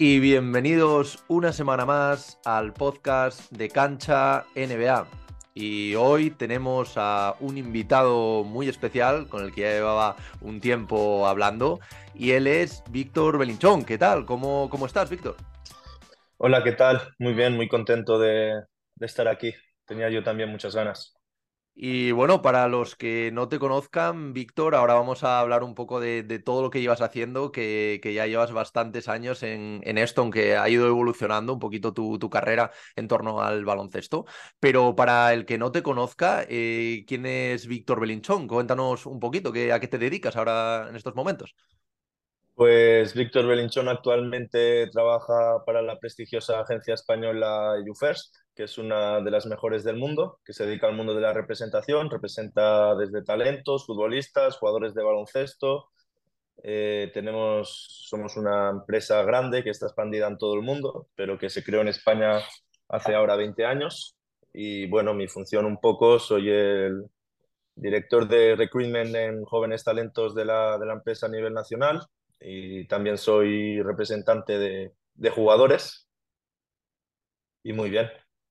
y bienvenidos una semana más al podcast de Cancha NBA. Y hoy tenemos a un invitado muy especial con el que ya llevaba un tiempo hablando y él es Víctor Belinchón. ¿Qué tal? ¿Cómo, cómo estás, Víctor? Hola, ¿qué tal? Muy bien, muy contento de, de estar aquí. Tenía yo también muchas ganas. Y bueno, para los que no te conozcan, Víctor, ahora vamos a hablar un poco de, todo lo que llevas haciendo, que, ya llevas bastantes años en, esto, aunque ha ido evolucionando un poquito tu, carrera en torno al baloncesto. Pero para el que no te conozca, eh, ¿quién es Víctor Belinchón? Cuéntanos un poquito, ¿a qué te dedicas ahora en estos momentos? Pues Víctor Belinchón actualmente trabaja para la prestigiosa agencia española YouFirst, que es una de las mejores del mundo, que se dedica al mundo de la representación, representa desde talentos, futbolistas, jugadores de baloncesto. Eh, tenemos, somos una empresa grande que está expandida en todo el mundo, pero que se creó en España hace ahora 20 años. Y bueno, mi función un poco, soy el director de recruitment en jóvenes talentos de la, de la empresa a nivel nacional y también soy representante de, de jugadores. Y muy bien.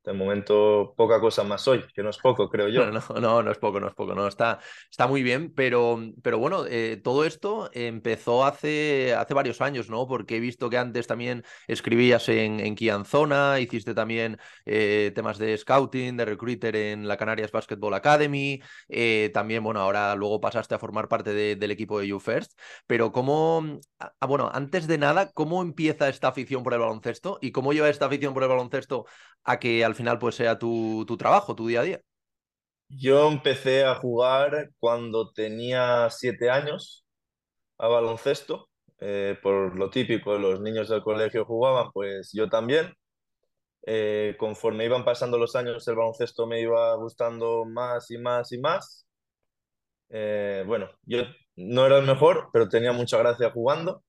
De momento, poca cosa más hoy, que no es poco, creo yo. No, no, no, es poco, no es poco, no, está, está muy bien, pero, pero bueno, eh, todo esto empezó hace, hace varios años, ¿no? Porque he visto que antes también escribías en, en Kianzona, hiciste también eh, temas de scouting, de recruiter en la Canarias Basketball Academy, eh, también, bueno, ahora luego pasaste a formar parte del equipo de YouFirst, pero ¿cómo, ah, ah, bueno, antes de nada, ¿cómo empieza esta afición por el baloncesto y cómo lleva esta afición por el baloncesto a que al final pues sea tu, trabajo, tu día a día? Yo empecé a jugar cuando tenía siete años a baloncesto, eh, por lo típico, los niños del colegio jugaban, pues yo también. Eh, conforme iban pasando los años, el baloncesto me iba gustando más y más y más. Eh, bueno, yo no era el mejor, pero tenía mucha gracia jugando.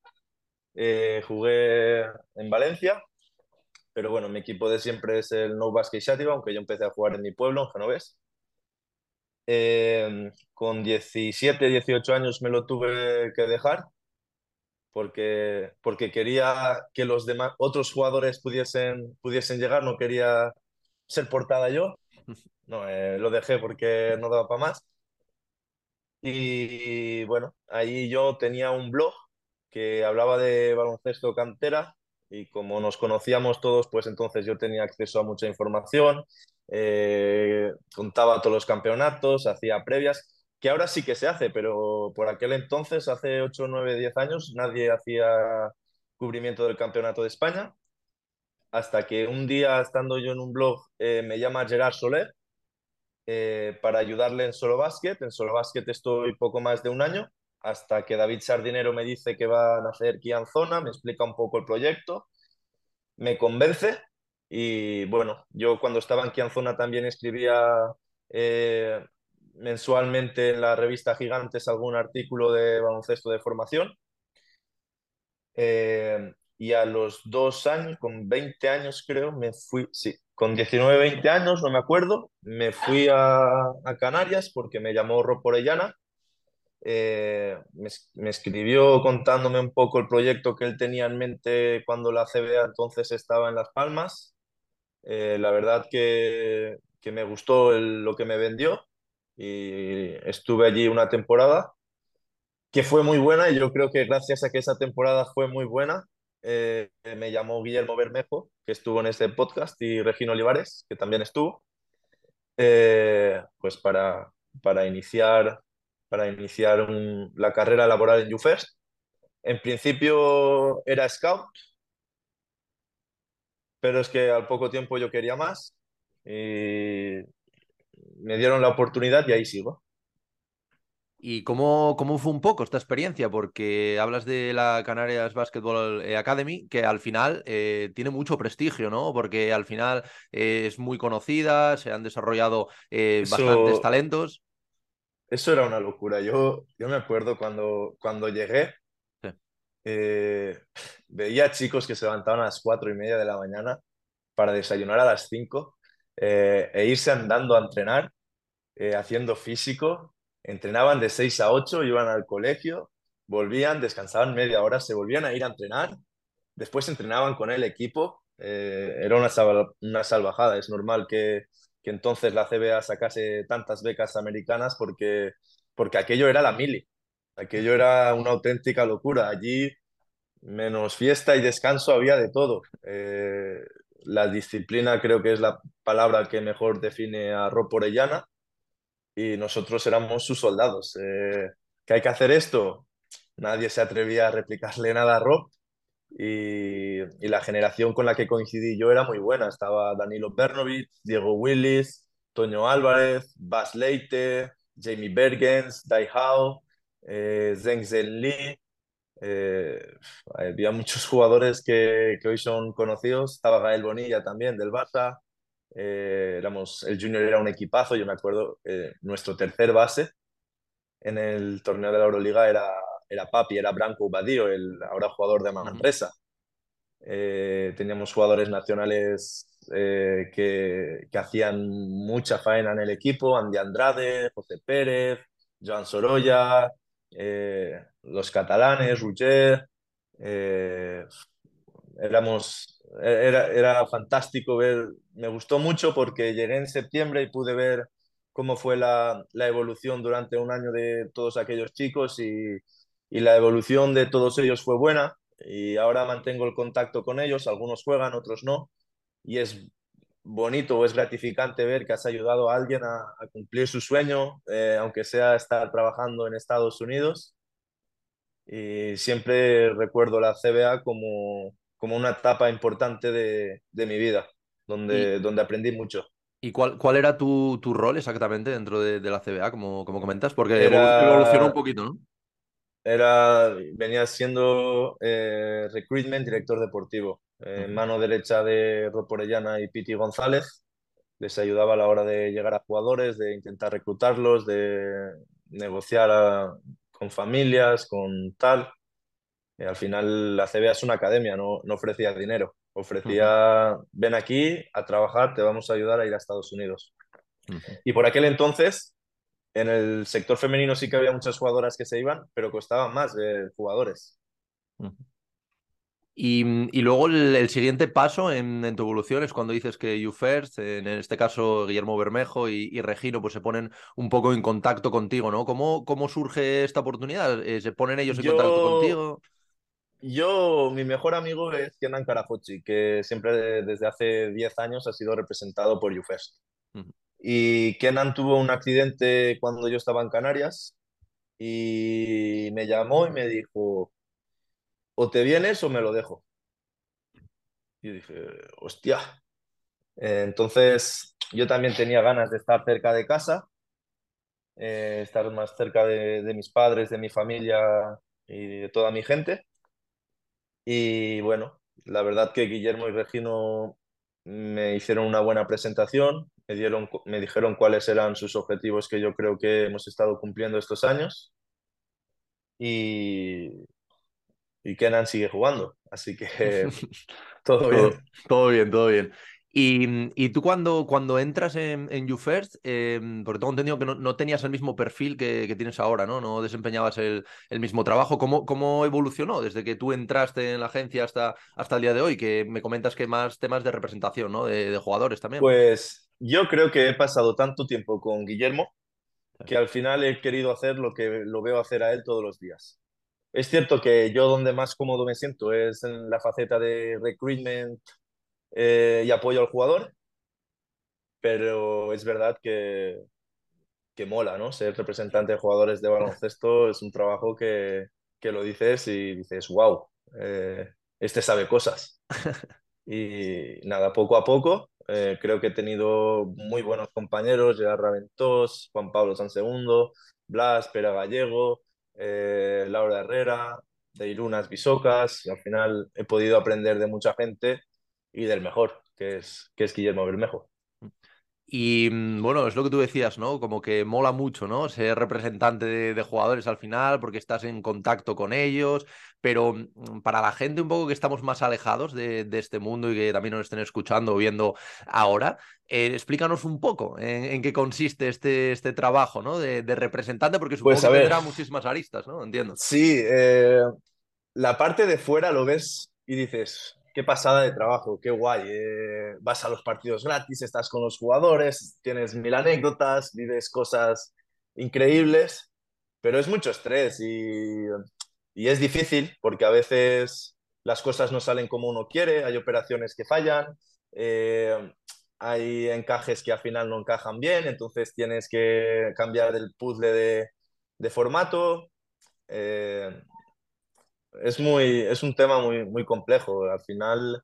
jugué en Valencia, pero bueno, mi equipo de siempre es el No Basket Shativa, aunque yo empecé a jugar en mi pueblo, en Genovés. Eh, con 17, 18 años me lo tuve que dejar porque, porque quería que los demás, otros jugadores pudiesen, pudiesen llegar, no quería ser portada yo. No, eh, lo dejé porque no daba para más. Y bueno, ahí yo tenía un blog que hablaba de baloncesto cantera y como nos conocíamos todos, pues entonces yo tenía acceso a mucha información, eh, contaba todos los campeonatos, hacía previas, que ahora sí que se hace, pero por aquel entonces, hace 8, 9, 10 años, nadie hacía cubrimiento del campeonato de España, hasta que un día, estando yo en un blog, eh, me llama Gerard Soler eh, para ayudarle en Solo Basket. En Solo Basket estoy poco más de un año hasta que David Sardinero me dice que va a nacer Zona, me explica un poco el proyecto, me convence y bueno, yo cuando estaba en Kianzona también escribía eh, mensualmente en la revista Gigantes algún artículo de baloncesto de formación. Eh, y a los dos años, con 20 años creo, me fui, sí, con 19, 20 años, no me acuerdo, me fui a, a Canarias porque me llamó Rob Orellana eh, me, escribió contándome un poco el proyecto que él tenía en mente cuando la CBA entonces estaba en Las Palmas. Eh, la verdad que, que me gustó lo que me vendió y estuve allí una temporada que fue muy buena y yo creo que gracias a que esa temporada fue muy buena, eh, me llamó Guillermo Bermejo, que estuvo en este podcast, y Regino Olivares, que también estuvo, pues para, para iniciar para iniciar la carrera laboral en YouFirst. En principio era scout, pero es que al poco tiempo yo quería más y me dieron la oportunidad y ahí sigo. ¿Y cómo, cómo, fue un poco esta experiencia? Porque hablas de la Canarias Basketball Academy, que al final eh, tiene mucho prestigio, ¿no? Porque al final eh, es muy conocida, se han desarrollado eh, bastantes talentos eso era una locura. Yo, yo me acuerdo cuando, cuando llegué, eh, veía chicos que se levantaban a las cuatro y media de la mañana para desayunar a las cinco eh, e irse andando a entrenar, eh, haciendo físico. Entrenaban de seis a ocho, iban al colegio, volvían, descansaban media hora, se volvían a ir a entrenar, después entrenaban con el equipo. Era una, una salvajada. Es normal que, entonces la CBA sacase tantas becas americanas porque, porque aquello era la mili. Aquello era una auténtica locura. Allí, menos fiesta y descanso, había de todo. Eh, la disciplina creo que es la palabra que mejor define a Rob Orellana y nosotros éramos sus soldados. Eh, ¿Que hay que hacer esto? Nadie se atrevía a replicarle nada a Rob y, y, la generación con la que coincidí yo era muy buena. Estaba Danilo Bernovic, Diego Willis, Toño Álvarez, Bas Leite, Jamie Bergens, Dai Hao, eh, Zheng Zhen Li. Eh, había muchos jugadores que, que, hoy son conocidos. Estaba Gael Bonilla también del Barça. Eh, éramos, el Junior era un equipazo. Yo me acuerdo, eh, nuestro tercer base en el torneo de la Euroliga era, era Papi, era Branco Badío, el ahora jugador de Manresa. Eh, teníamos jugadores nacionales eh, que, que, hacían mucha faena en el equipo, Andy Andrade, José Pérez, Joan Sorolla, eh, los catalanes, Ruger. Eh, éramos, era, era fantástico ver, me gustó mucho porque llegué en septiembre y pude ver cómo fue la, la evolución durante un año de todos aquellos chicos y, y la evolución de todos ellos fue buena y ahora mantengo el contacto con ellos, algunos juegan, otros no, y es bonito o es gratificante ver que has ayudado a alguien a, a cumplir su sueño, eh, aunque sea estar trabajando en Estados Unidos. Y siempre recuerdo la CBA como, como una etapa importante de, de mi vida, donde, y, donde aprendí mucho. ¿Y cuál, cuál era tu, tu rol exactamente dentro de, de la CBA, como, como comentas? Porque era... evolucionó un poquito, ¿no? Era, venía siendo eh, recruitment director deportivo, eh, mano derecha de Rob Orellana y Piti González. Les ayudaba a la hora de llegar a jugadores, de intentar reclutarlos, de negociar a, con familias, con tal. Y al final la CBA es una academia, no, no ofrecía dinero. Ofrecía, uh -huh. ven aquí a trabajar, te vamos a ayudar a ir a Estados Unidos. Uh -huh. Y por aquel entonces en el sector femenino sí que había muchas jugadoras que se iban, pero costaban más de jugadores. Y, y luego el, el, siguiente paso en, en, tu evolución es cuando dices que You First, en este caso Guillermo Bermejo y, y, Regino, pues se ponen un poco en contacto contigo, ¿no? ¿Cómo, cómo surge esta oportunidad? Eh, ¿Se ponen ellos en yo, contacto contigo? Yo, mi mejor amigo es Kenan Karafochi, que siempre desde hace 10 años ha sido representado por You First. Uh -huh. Y Kenan tuvo un accidente cuando yo estaba en Canarias y me llamó y me dijo, o te vienes o me lo dejo. Y dije, hostia. Entonces yo también tenía ganas de estar cerca de casa, eh, estar más cerca de, de, mis padres, de mi familia y de toda mi gente. Y bueno, la verdad que Guillermo y Regino me hicieron una buena presentación, me, dieron, me dijeron cuáles eran sus objetivos que yo creo que hemos estado cumpliendo estos años y, y Kenan sigue jugando, así que todo bien. Todo, todo bien, todo bien. Y, y, tú cuando, cuando entras en, en YouFirst, eh, porque tengo entendido que no, no, tenías el mismo perfil que, que, tienes ahora, ¿no? No desempeñabas el, el, mismo trabajo. ¿Cómo, ¿Cómo evolucionó desde que tú entraste en la agencia hasta, hasta el día de hoy? Que me comentas que más temas de representación, ¿no? De, de jugadores también. Pues yo creo que he pasado tanto tiempo con Guillermo que al final he querido hacer lo que lo veo hacer a él todos los días. Es cierto que yo donde más cómodo me siento es en la faceta de recruitment, eh, y apoyo al jugador, pero es verdad que, que mola, ¿no? Ser representante de jugadores de baloncesto es un trabajo que, que lo dices y dices, wow, eh, este sabe cosas. Y nada, poco a poco, eh, creo que he tenido muy buenos compañeros, Gerard Raventós, Juan Pablo San Segundo, Blas, Pera Gallego, eh, Laura Herrera, de Irunas Bisocas, y al final he podido aprender de mucha gente y del mejor, que es, que es Guillermo Bermejo. Y mm, bueno, es lo que tú decías, ¿no? Como que mola mucho, ¿no? Ser representante de, de, jugadores al final, porque estás en contacto con ellos, pero mm, para la gente un poco que estamos más alejados de, de este mundo y que también nos estén escuchando o viendo ahora, eh, explícanos un poco en, en, qué consiste este, este trabajo, ¿no? De, de representante, porque supongo pues, que tendrá muchísimas aristas, ¿no? Entiendo. Sí, eh, la parte de fuera lo ves y dices, qué pasada de trabajo, qué guay. eh, vas a los partidos gratis, estás con los jugadores, tienes mil anécdotas, vives cosas increíbles, pero es mucho estrés y, y es difícil porque a veces las cosas no salen como uno quiere, hay operaciones que fallan, eh, hay encajes que al final no encajan bien, entonces tienes que cambiar el puzzle de, de formato. eh, es muy, es un tema muy, muy complejo. Al final,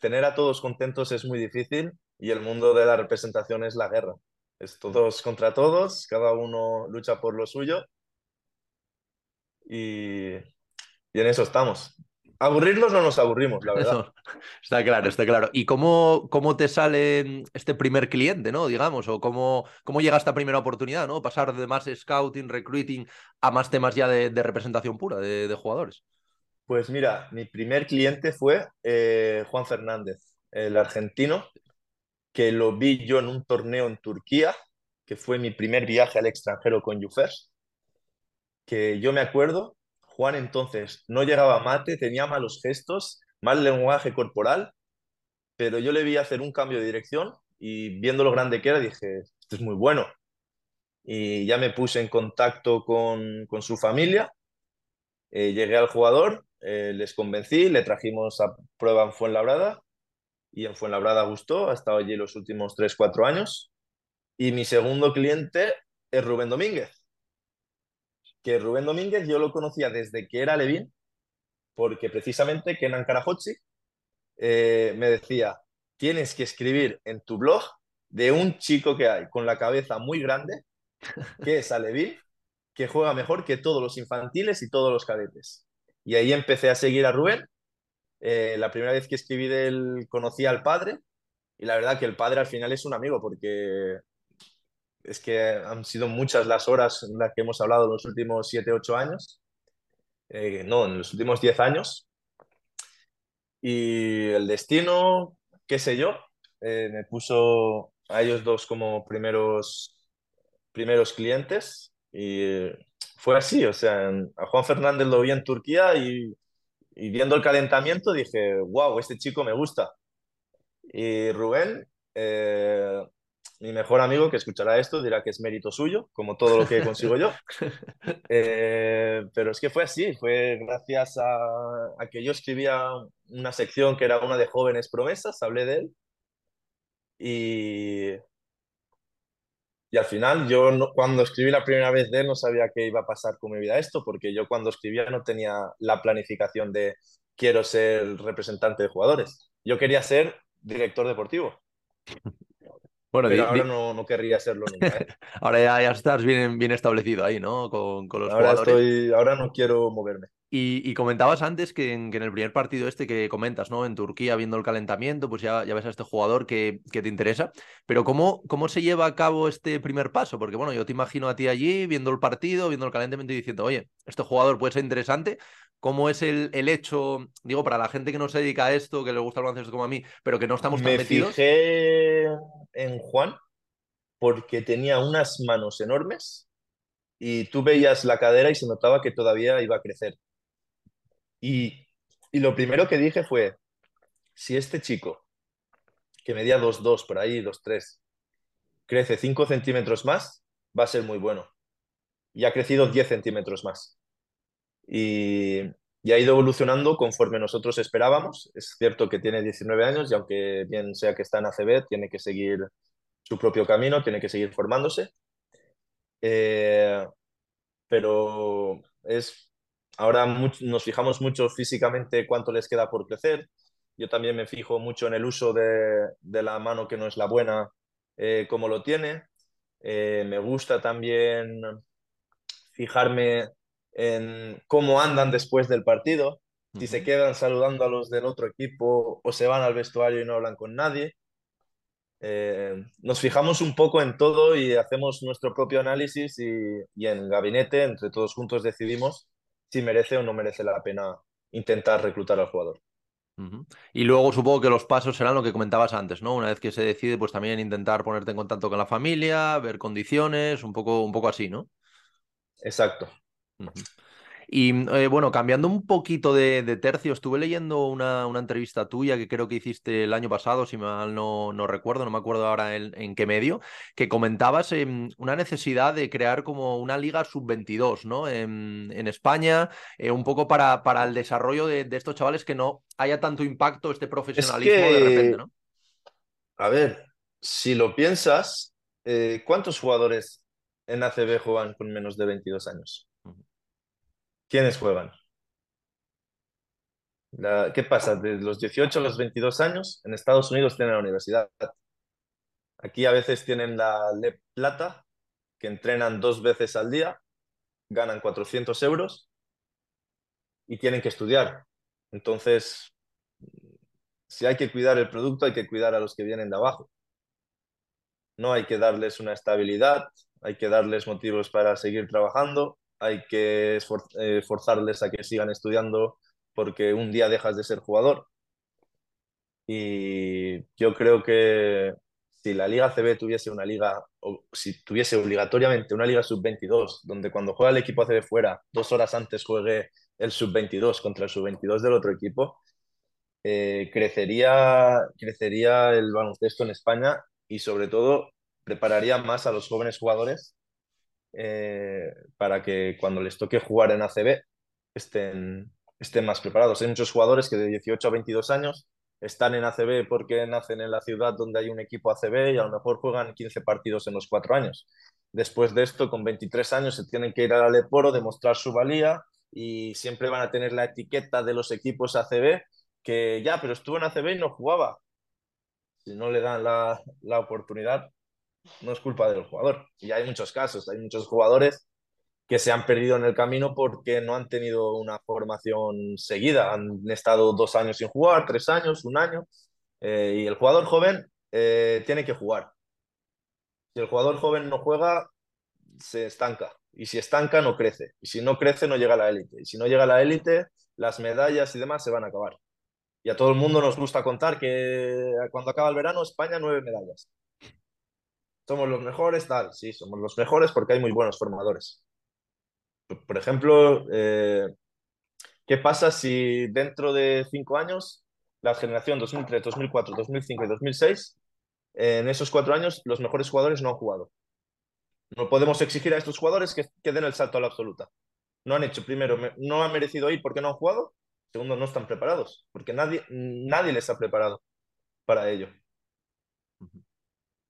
tener a todos contentos es muy difícil y el mundo de la representación es la guerra. Es todos contra todos, cada uno lucha por lo suyo y, y en eso estamos. Aburrirnos no nos aburrimos, la verdad. No, está claro, está claro. ¿Y cómo, cómo te sale este primer cliente, ¿no? Digamos, o cómo, cómo llega esta primera oportunidad, ¿no? Pasar de más scouting, recruiting a más temas ya de, de representación pura de, de, jugadores. Pues mira, mi primer cliente fue eh, Juan Fernández, el argentino, que lo vi yo en un torneo en Turquía, que fue mi primer viaje al extranjero con UFES, que yo me acuerdo Juan entonces no llegaba a mate, tenía malos gestos, mal lenguaje corporal, pero yo le vi hacer un cambio de dirección y viendo lo grande que era dije, esto es muy bueno. Y ya me puse en contacto con, con su familia, eh, llegué al jugador, eh, les convencí, le trajimos a prueba en Fuenlabrada y en Fuenlabrada gustó, ha estado allí los últimos 3-4 años. Y mi segundo cliente es Rubén Domínguez que Rubén Domínguez yo lo conocía desde que era Levín, porque precisamente Kenan Karahochi eh, me decía, tienes que escribir en tu blog de un chico que hay con la cabeza muy grande, que es Alevín, que juega mejor que todos los infantiles y todos los cadetes. Y ahí empecé a seguir a Rubén. Eh, la primera vez que escribí de él conocí al padre y la verdad que el padre al final es un amigo porque es que han sido muchas las horas en las que hemos hablado en los últimos 7, 8 años. Eh, no, en los últimos 10 años. Y el destino, qué sé yo, eh, me puso a ellos dos como primeros, primeros clientes y fue así, o sea, a Juan Fernández lo vi en Turquía y, y viendo el calentamiento dije, wow, este chico me gusta. Y Rubén, eh, mi mejor amigo que escuchará esto dirá que es mérito suyo, como todo lo que consigo yo. Eh, pero es que fue así, fue gracias a, a, que yo escribía una sección que era una de jóvenes promesas, hablé de él. Y, y al final yo no, cuando escribí la primera vez de él no sabía qué iba a pasar con mi vida esto, porque yo cuando escribía no tenía la planificación de quiero ser representante de jugadores. Yo quería ser director deportivo. Bueno, pero ahora no, no, querría serlo nunca. ¿eh? ahora ya, ya, estás bien, bien establecido ahí, ¿no? Con, con los ahora jugadores. Estoy, ahora no quiero moverme. Y, y comentabas antes que en, que en, el primer partido este que comentas, ¿no? En Turquía, viendo el calentamiento, pues ya, ya ves a este jugador que, que, te interesa. Pero ¿cómo, ¿cómo se lleva a cabo este primer paso? Porque, bueno, yo te imagino a ti allí, viendo el partido, viendo el calentamiento y diciendo, oye, este jugador puede ser interesante. ¿Cómo es el, el hecho, digo, para la gente que no se dedica a esto, que le gusta el baloncesto como a mí, pero que no estamos tan Me metidos? fijé en Juan porque tenía unas manos enormes y tú veías la cadera y se notaba que todavía iba a crecer. Y, y lo primero que dije fue, si este chico, que medía 2,2 por ahí, 2,3, crece 5 centímetros más, va a ser muy bueno. Y ha crecido 10 centímetros más. Y, y ha ido evolucionando conforme nosotros esperábamos. Es cierto que tiene 19 años y aunque bien sea que está en ACB, tiene que seguir su propio camino, tiene que seguir formándose. Eh, pero es ahora mucho, nos fijamos mucho físicamente cuánto les queda por crecer. Yo también me fijo mucho en el uso de, de la mano que no es la buena, eh, como lo tiene. Eh, me gusta también fijarme en cómo andan después del partido, si uh -huh. se quedan saludando a los del otro equipo o se van al vestuario y no hablan con nadie. Eh, nos fijamos un poco en todo y hacemos nuestro propio análisis y, y, en gabinete, entre todos juntos, decidimos si merece o no merece la pena intentar reclutar al jugador. Uh -huh. Y luego supongo que los pasos serán lo que comentabas antes, ¿no? Una vez que se decide, pues también intentar ponerte en contacto con la familia, ver condiciones, un poco, un poco así, ¿no? Exacto. Uh -huh. Y eh, bueno, cambiando un poquito de, tercio, estuve leyendo una, una, entrevista tuya que creo que hiciste el año pasado, si mal no, no recuerdo, no me acuerdo ahora en, qué medio, que comentabas em, una necesidad de crear como una liga sub-22, ¿no? En, en España, eh, un poco para, para el desarrollo de, estos chavales que no haya tanto impacto este profesionalismo de repente, ¿no? A ver, si lo piensas, eh, ¿cuántos jugadores en ACB juegan con menos de 22 años? ¿Quiénes juegan? ¿Qué pasa? De los 18 a los 22 años, en Estados Unidos tienen la universidad. Aquí a veces tienen la LEP Plata, que entrenan dos veces al día, ganan 400 euros y tienen que estudiar. Entonces, si hay que cuidar el producto, hay que cuidar a los que vienen de abajo. No hay que darles una estabilidad, hay que darles motivos para seguir trabajando, hay que eh, forzarles a que sigan estudiando porque un día dejas de ser jugador. Y yo creo que si la Liga CB tuviese una liga, o si tuviese obligatoriamente una liga sub-22, donde cuando juega el equipo ACB fuera, dos horas antes juegue el sub-22 contra el sub-22 del otro equipo, eh, crecería, crecería el baloncesto en España y sobre todo prepararía más a los jóvenes jugadores eh, para que cuando les toque jugar en ACB estén, estén más preparados. Hay muchos jugadores que de 18 a 22 años están en ACB porque nacen en la ciudad donde hay un equipo ACB y a lo mejor juegan 15 partidos en los cuatro años. Después de esto, con 23 años, se tienen que ir al Aleporo, demostrar su valía y siempre van a tener la etiqueta de los equipos ACB que ya, pero estuvo en ACB y no jugaba. Si no le dan la, la oportunidad, no es culpa del jugador. Y hay muchos casos, hay muchos jugadores que se han perdido en el camino porque no han tenido una formación seguida. Han estado dos años sin jugar, tres años, un año. Eh, y el jugador joven eh, tiene que jugar. Si el jugador joven no juega, se estanca. Y si estanca, no crece. Y si no crece, no llega a la élite. Y si no llega a la élite, las medallas y demás se van a acabar. Y a todo el mundo nos gusta contar que cuando acaba el verano, España nueve medallas. Somos los mejores, tal. Sí, somos los mejores porque hay muy buenos formadores. Por ejemplo, eh, ¿qué pasa si dentro de cinco años, la generación 2003, 2004, 2005 y 2006, en esos cuatro años, los mejores jugadores no han jugado? No podemos exigir a estos jugadores que, que den el salto a la absoluta. No han hecho, primero, no han merecido ir porque no han jugado. Segundo, no están preparados, porque nadie, nadie les ha preparado para ello.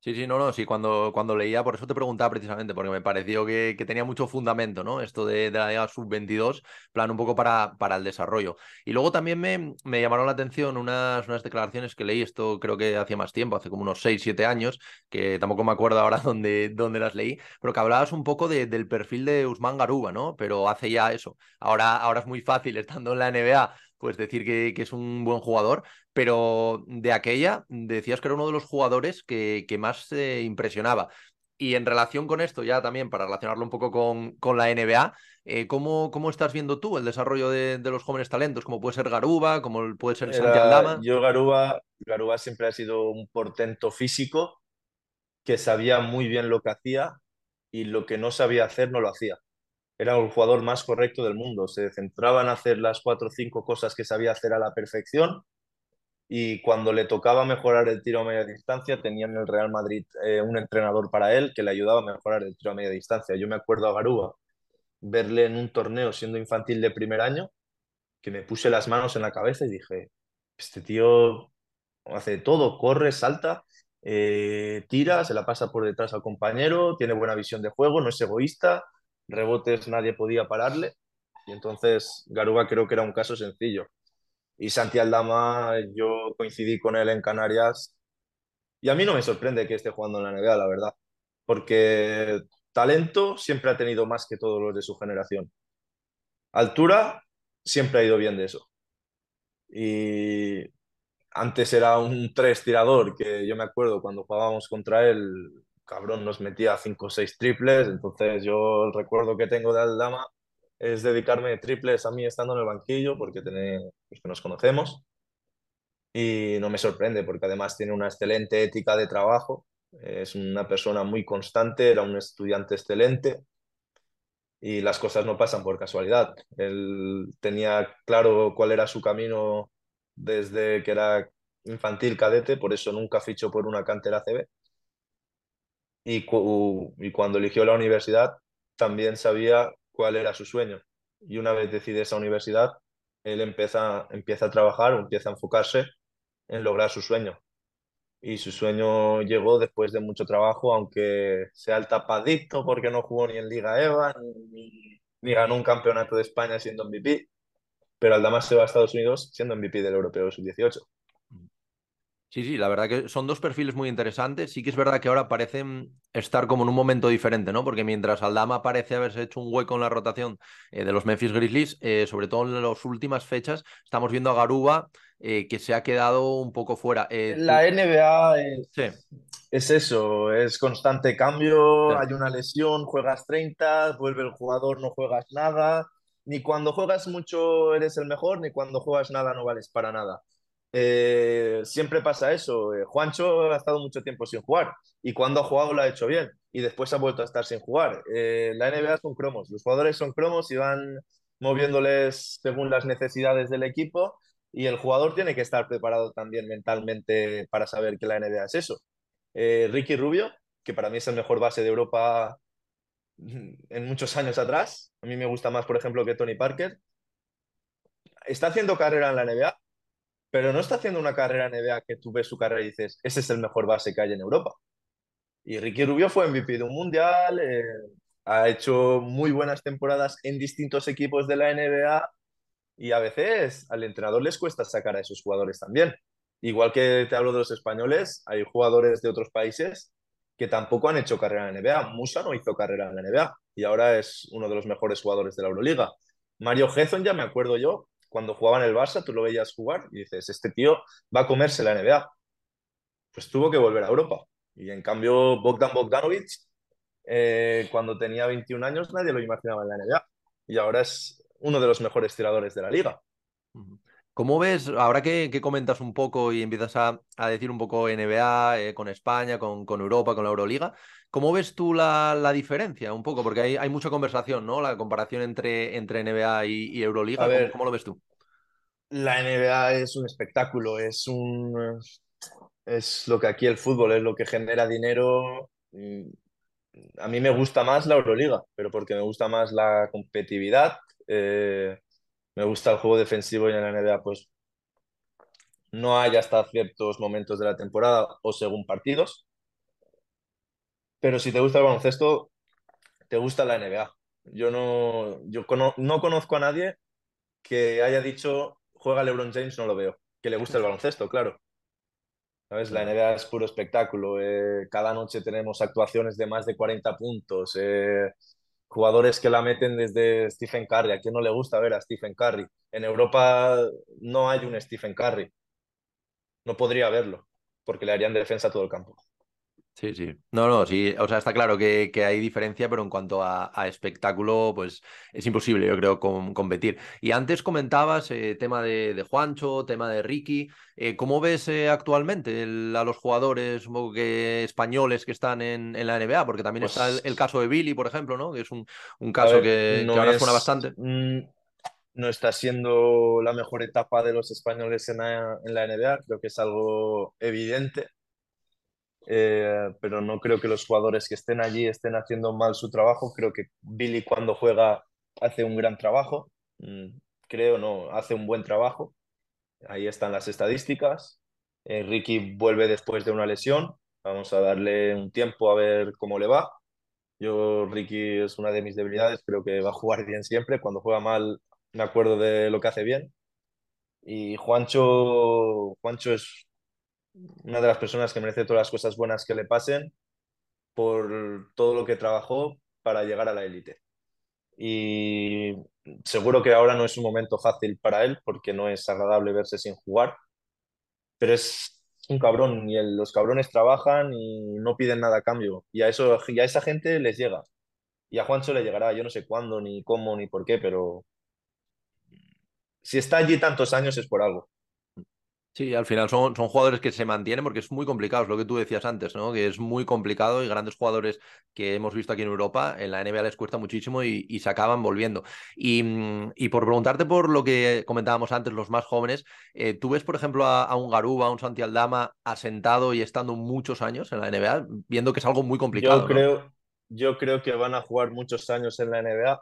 Sí, sí, no, no, sí, cuando, cuando leía, por eso te preguntaba precisamente, porque me pareció que, tenía mucho fundamento, ¿no? Esto de, la Liga Sub-22, plan un poco para, para el desarrollo. Y luego también me, me llamaron la atención unas, unas declaraciones que leí, esto creo que hacía más tiempo, hace como unos 6, 7 años, que tampoco me acuerdo ahora dónde, dónde las leí, pero que hablabas un poco del perfil de Usman Garuba, ¿no? Pero hace ya eso. Ahora, ahora es muy fácil, estando en la NBA, pues decir que, que, es un buen jugador, pero de aquella decías que era uno de los jugadores que, que más se impresionaba. Y en relación con esto, ya también para relacionarlo un poco con, con la NBA, eh, ¿cómo, ¿cómo, estás viendo tú el desarrollo de, de, los jóvenes talentos? Como puede ser Garuba, como puede ser Santi Aldama. Yo, Garuba, Garuba siempre ha sido un portento físico que sabía muy bien lo que hacía y lo que no sabía hacer no lo hacía era el jugador más correcto del mundo. Se centraba en hacer las cuatro o cinco cosas que sabía hacer a la perfección y cuando le tocaba mejorar el tiro a media distancia, tenía en el Real Madrid eh, un entrenador para él que le ayudaba a mejorar el tiro a media distancia. Yo me acuerdo a Garúa verle en un torneo siendo infantil de primer año, que me puse las manos en la cabeza y dije, este tío hace todo, corre, salta, eh, tira, se la pasa por detrás al compañero, tiene buena visión de juego, no es egoísta, rebotes nadie podía pararle. Y entonces Garuba creo que era un caso sencillo. Y Santi Aldama, yo coincidí con él en Canarias. Y a mí no me sorprende que esté jugando en la NBA, la verdad. Porque talento siempre ha tenido más que todos los de su generación. Altura siempre ha ido bien de eso. Y antes era un tres tirador, que yo me acuerdo cuando jugábamos contra él, cabrón nos metía 5 o 6 triples, entonces yo el recuerdo que tengo de Aldama es dedicarme triples a mí estando en el banquillo, porque pues, que nos conocemos, y no me sorprende, porque además tiene una excelente ética de trabajo, es una persona muy constante, era un estudiante excelente, y las cosas no pasan por casualidad. Él tenía claro cuál era su camino desde que era infantil cadete, por eso nunca fichó por una cantera CB. Y, cuando eligió la universidad, también sabía cuál era su sueño. Y una vez decide esa universidad, él empieza, empieza a trabajar o empieza a enfocarse en lograr su sueño. Y su sueño llegó después de mucho trabajo, aunque sea el tapadito porque no jugó ni en Liga EVA, ni, ni ganó un campeonato de España siendo MVP, pero Aldamas se va a Estados Unidos siendo MVP del Europeo Sub-18. Sí, sí, la verdad que son dos perfiles muy interesantes. Sí que es verdad que ahora parecen estar como en un momento diferente, ¿no? Porque mientras Aldama parece haberse hecho un hueco en la rotación eh, de los Memphis Grizzlies, eh, sobre todo en las últimas fechas, estamos viendo a Garuba eh, que se ha quedado un poco fuera. la NBA es, es, eso, es constante cambio, hay una lesión, juegas 30, vuelve el jugador, no juegas nada. Ni cuando juegas mucho eres el mejor, ni cuando juegas nada no vales para nada. Eh, siempre pasa eso. Eh, Juancho ha estado mucho tiempo sin jugar y cuando ha jugado lo ha hecho bien y después ha vuelto a estar sin jugar. Eh, la NBA son cromos, los jugadores son cromos y van moviéndoles según las necesidades del equipo y el jugador tiene que estar preparado también mentalmente para saber que la NBA es eso. Ricky Rubio, que para mí es el mejor base de Europa en muchos años atrás, a mí me gusta más, por ejemplo, que Tony Parker, está haciendo carrera en la NBA pero no está haciendo una carrera en NBA que tú ves su carrera y dices, ese es el mejor base que hay en Europa. Y Ricky Rubio fue MVP de un mundial, eh, ha hecho muy buenas temporadas en distintos equipos de la NBA y a veces al entrenador les cuesta sacar a esos jugadores también. Igual que te hablo de los españoles, hay jugadores de otros países que tampoco han hecho carrera en la NBA. Musa no hizo carrera en la NBA y ahora es uno de los mejores jugadores de la Euroliga. Mario Gezon, ya me acuerdo yo, cuando jugaba en el Barça, tú lo veías jugar y dices, este tío va a comerse la NBA. Pues tuvo que volver a Europa. Y en cambio, Bogdan Bogdanovic, eh, cuando tenía 21 años, nadie lo imaginaba en la NBA. Y ahora es uno de los mejores tiradores de la liga. ¿Cómo ves, ahora que, comentas un poco y empiezas a, decir un poco NBA, eh, con España, con, con, Europa, con la Euroliga, ¿cómo ves tú la, diferencia un poco? Porque hay, hay, mucha conversación, ¿no? La comparación entre, entre NBA y, Euroliga, ¿Cómo, lo ves tú? La NBA es un espectáculo, es un... Es lo que aquí el fútbol es lo que genera dinero. A mí me gusta más la Euroliga, pero porque me gusta más la competitividad. Eh, me gusta el juego defensivo y en la NBA pues no hay hasta ciertos momentos de la temporada o según partidos. Pero si te gusta el baloncesto, te gusta la NBA. Yo no, yo no conozco a nadie que haya dicho juega LeBron James, no lo veo. Que le gusta el baloncesto, claro. ¿Sabes? La NBA es puro espectáculo. Eh, cada noche tenemos actuaciones de más de 40 puntos. Eh, jugadores que la meten desde Stephen Curry. ¿A quién no le gusta ver a Stephen Curry? En Europa no hay un Stephen Curry. No podría verlo, porque le harían defensa a todo el campo. Sí, sí. No, no, sí. O sea, está claro que, hay diferencia, pero en cuanto a, espectáculo, pues es imposible, yo creo, competir. Y antes comentabas eh, tema de, Juancho, tema de Ricky. Eh, ¿Cómo ves eh, actualmente a los jugadores españoles que están en, la NBA? Porque también está el, pues caso de Billy, por ejemplo, ¿no? Que es un, caso que, ahora suena bastante. no está siendo la mejor etapa de los españoles en en la NBA, creo que es algo evidente eh, pero no creo que los jugadores que estén allí estén haciendo mal su trabajo. Creo que Billy cuando juega hace un gran trabajo. Mm, creo, no, hace un buen trabajo. Ahí están las estadísticas. Eh, Ricky vuelve después de una lesión. Vamos a darle un tiempo a ver cómo le va. Yo, Ricky es una de mis debilidades. Creo que va a jugar bien siempre. Cuando juega mal, me acuerdo de lo que hace bien. Y Juancho, Juancho es una de las personas que merece todas las cosas buenas que le pasen por todo lo que trabajó para llegar a la élite. Y seguro que ahora no es un momento fácil para él porque no es agradable verse sin jugar, pero es un cabrón y los cabrones trabajan y no piden nada a cambio. Y a, eso, y a esa gente les llega. Y a Juancho le llegará, yo no sé cuándo, ni cómo, ni por qué, pero si está allí tantos años es por algo. Sí, al final son, son jugadores que se mantienen porque es muy complicado, es lo que tú decías antes, ¿no? Que es muy complicado y grandes jugadores que hemos visto aquí en Europa, en la NBA les cuesta muchísimo y, y se acaban volviendo. Y, mm, y, por preguntarte por lo que comentábamos antes, los más jóvenes, eh, ¿tú ves, por ejemplo, a, a, un Garuba, a un Santi Aldama asentado y estando muchos años en la NBA, viendo que es algo muy complicado? Yo creo, ¿no? yo creo que van a jugar muchos años en la NBA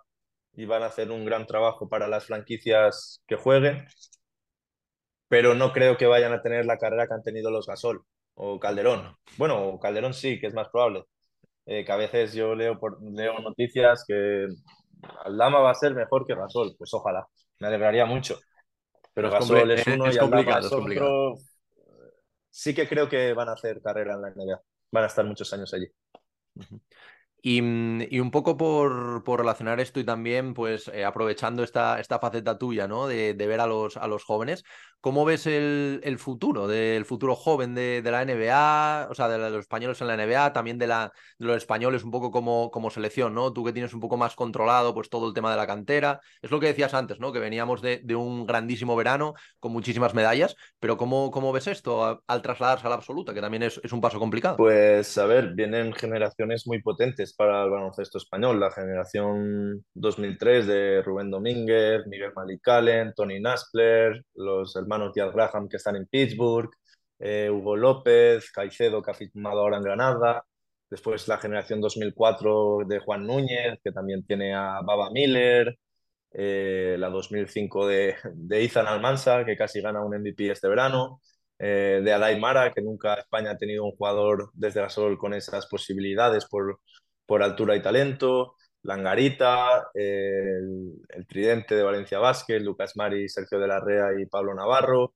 y van a hacer un gran trabajo para las franquicias que jueguen pero no creo que vayan a tener la carrera que han tenido los Gasol o Calderón. Bueno, Calderón sí, que es más probable. Eh, que a veces yo leo, por, leo noticias que Aldama va a ser mejor que Gasol. Pues ojalá, me alegraría mucho. Pero es Gasol es uno es y Aldama es, es otro. Sí que creo que van a hacer carrera en la NBA. Van a estar muchos años allí. Uh -huh. Y, y, un poco por, por, relacionar esto y también, pues, eh, aprovechando esta, esta faceta tuya, ¿no? De, de, ver a los, a los jóvenes, ¿cómo ves el, futuro, del futuro joven de, la NBA, o sea, de los españoles en la NBA, también de, la, de los españoles un poco como, selección, ¿no? Tú que tienes un poco más controlado, pues, todo el tema de la cantera. Es lo que decías antes, ¿no? Que veníamos de, un grandísimo verano con muchísimas medallas, pero ¿cómo, ves esto al trasladarse a la absoluta, que también es, es un paso complicado? Pues, a ver, vienen generaciones muy potentes para el baloncesto español, la generación 2003 de Rubén Domínguez, Miguel Malicalen, Tony Naspler, los hermanos Díaz Graham que están en Pittsburgh, eh, Hugo López, Caicedo que ha firmado ahora en Granada, después la generación 2004 de Juan Núñez, que también tiene a Baba Miller, eh, la 2005 de, de Ethan Almansa, que casi gana un MVP este verano, eh, de Adai Mara, que nunca España ha tenido un jugador desde la Sol con esas posibilidades por, por altura y talento, Langarita, el, tridente de Valencia Vázquez, Lucas Mari, Sergio de la Rea y Pablo Navarro,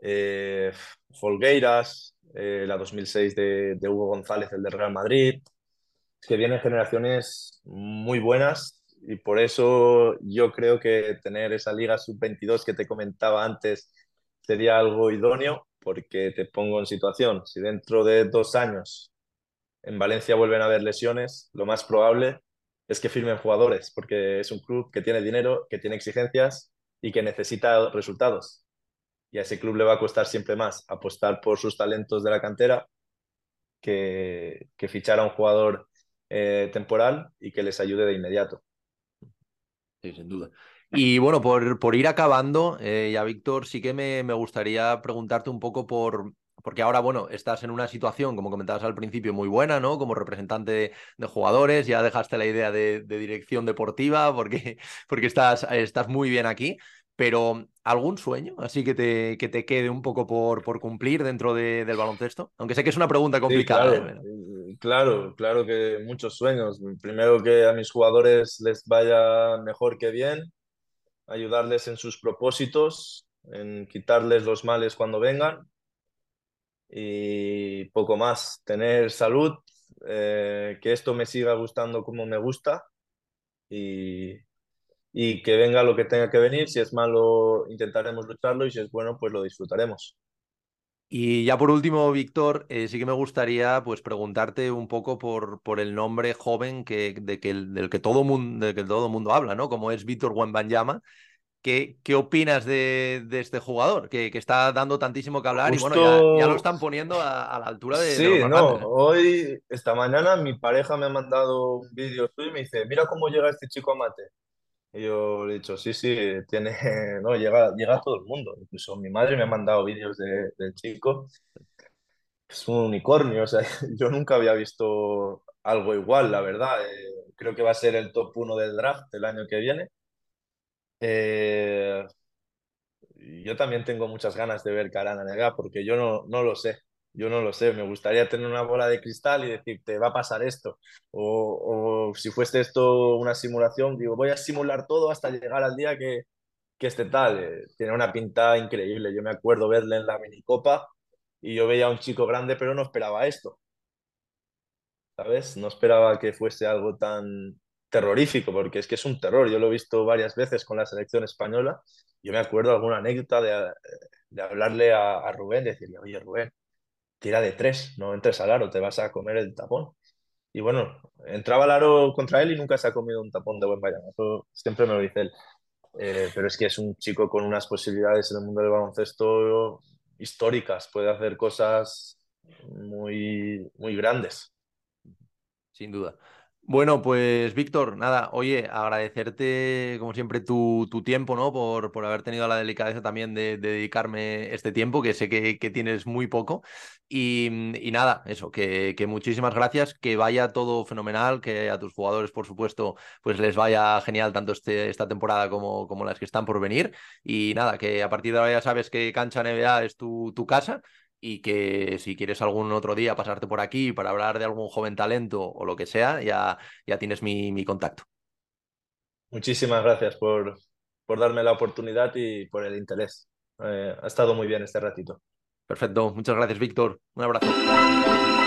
eh, Folgueiras, eh, la 2006 de, Hugo González, el de Real Madrid, que vienen generaciones muy buenas y por eso yo creo que tener esa liga sub-22 que te comentaba antes sería algo idóneo porque te pongo en situación, si dentro de dos años en Valencia vuelven a haber lesiones, lo más probable es que firmen jugadores, porque es un club que tiene dinero, que tiene exigencias y que necesita resultados. Y a ese club le va a costar siempre más apostar por sus talentos de la cantera que, que fichar a un jugador eh, temporal y que les ayude de inmediato. Sí, sin duda. Y bueno, por, por ir acabando, eh, ya Víctor, sí que me, me gustaría preguntarte un poco por, porque ahora, bueno, estás en una situación, como comentabas al principio, muy buena, ¿no? Como representante de, de jugadores, ya dejaste la idea de, de, dirección deportiva porque, porque estás, estás muy bien aquí, pero ¿algún sueño así que te, que te quede un poco por, por cumplir dentro de, del baloncesto? Aunque sé que es una pregunta complicada. Sí, claro, ¿eh? claro, claro que muchos sueños. Primero que a mis jugadores les vaya mejor que bien, ayudarles en sus propósitos, en quitarles los males cuando vengan y poco más. Tener salud, eh, que esto me siga gustando como me gusta y, y, que venga lo que tenga que venir. Si es malo, intentaremos lucharlo y si es bueno, pues lo disfrutaremos. Y ya por último, Víctor, eh, sí que me gustaría pues preguntarte un poco por, por el nombre joven que, de que, del, que todo mundo, mundo habla, ¿no? Como es Víctor Wembanyama. ¿Qué, ¿Qué, opinas de, de este jugador que, que, está dando tantísimo que hablar Justo... y bueno, ya, ya, lo están poniendo a, a la altura de. Sí, de no, ¿eh? hoy, esta mañana, mi pareja me ha mandado un vídeo suyo y me dice: Mira cómo llega este chico a mate. Y yo le he dicho: Sí, sí, tiene, no, llega, llega a todo el mundo. Incluso mi madre me ha mandado vídeos de, del chico. Es un unicornio, o sea, yo nunca había visto algo igual, la verdad. Eh, creo que va a ser el top 1 del draft el año que viene. Eh, yo también tengo muchas ganas de ver Karana Nega porque yo no, no lo sé. Yo no lo sé. Me gustaría tener una bola de cristal y decirte, va a pasar esto. O, o si fuese esto una simulación, digo, voy a simular todo hasta llegar al día que, que esté tal. Eh, tiene una pinta increíble. Yo me acuerdo verle en la minicopa y yo veía a un chico grande, pero no esperaba esto. ¿Sabes? No esperaba que fuese algo tan, terrorífico, porque es que es un terror. Yo lo he visto varias veces con la selección española. Yo me acuerdo alguna anécdota de, de hablarle a, a, Rubén, decirle, oye Rubén, tira de tres, no entres al aro, te vas a comer el tapón. Y bueno, entraba al aro contra él y nunca se ha comido un tapón de buen Bayern. Eso siempre me lo dice él. Eh, pero es que es un chico con unas posibilidades en el mundo del baloncesto históricas, puede hacer cosas muy, muy grandes. Sin duda. Bueno, pues Víctor, nada, oye, agradecerte como siempre tu, tu tiempo, ¿no? Por, por, haber tenido la delicadeza también de, de dedicarme este tiempo, que sé que, que tienes muy poco. Y, y nada, eso, que, que, muchísimas gracias, que vaya todo fenomenal, que a tus jugadores, por supuesto, pues les vaya genial tanto este, esta temporada como, como las que están por venir. Y nada, que a partir de ahora ya sabes que Cancha NBA es tu, tu casa y que si quieres algún otro día pasarte por aquí para hablar de algún joven talento o lo que sea, ya, ya tienes mi, mi contacto. Muchísimas gracias por, por, darme la oportunidad y por el interés. Eh, ha estado muy bien este ratito. Perfecto, muchas gracias Víctor. Un abrazo.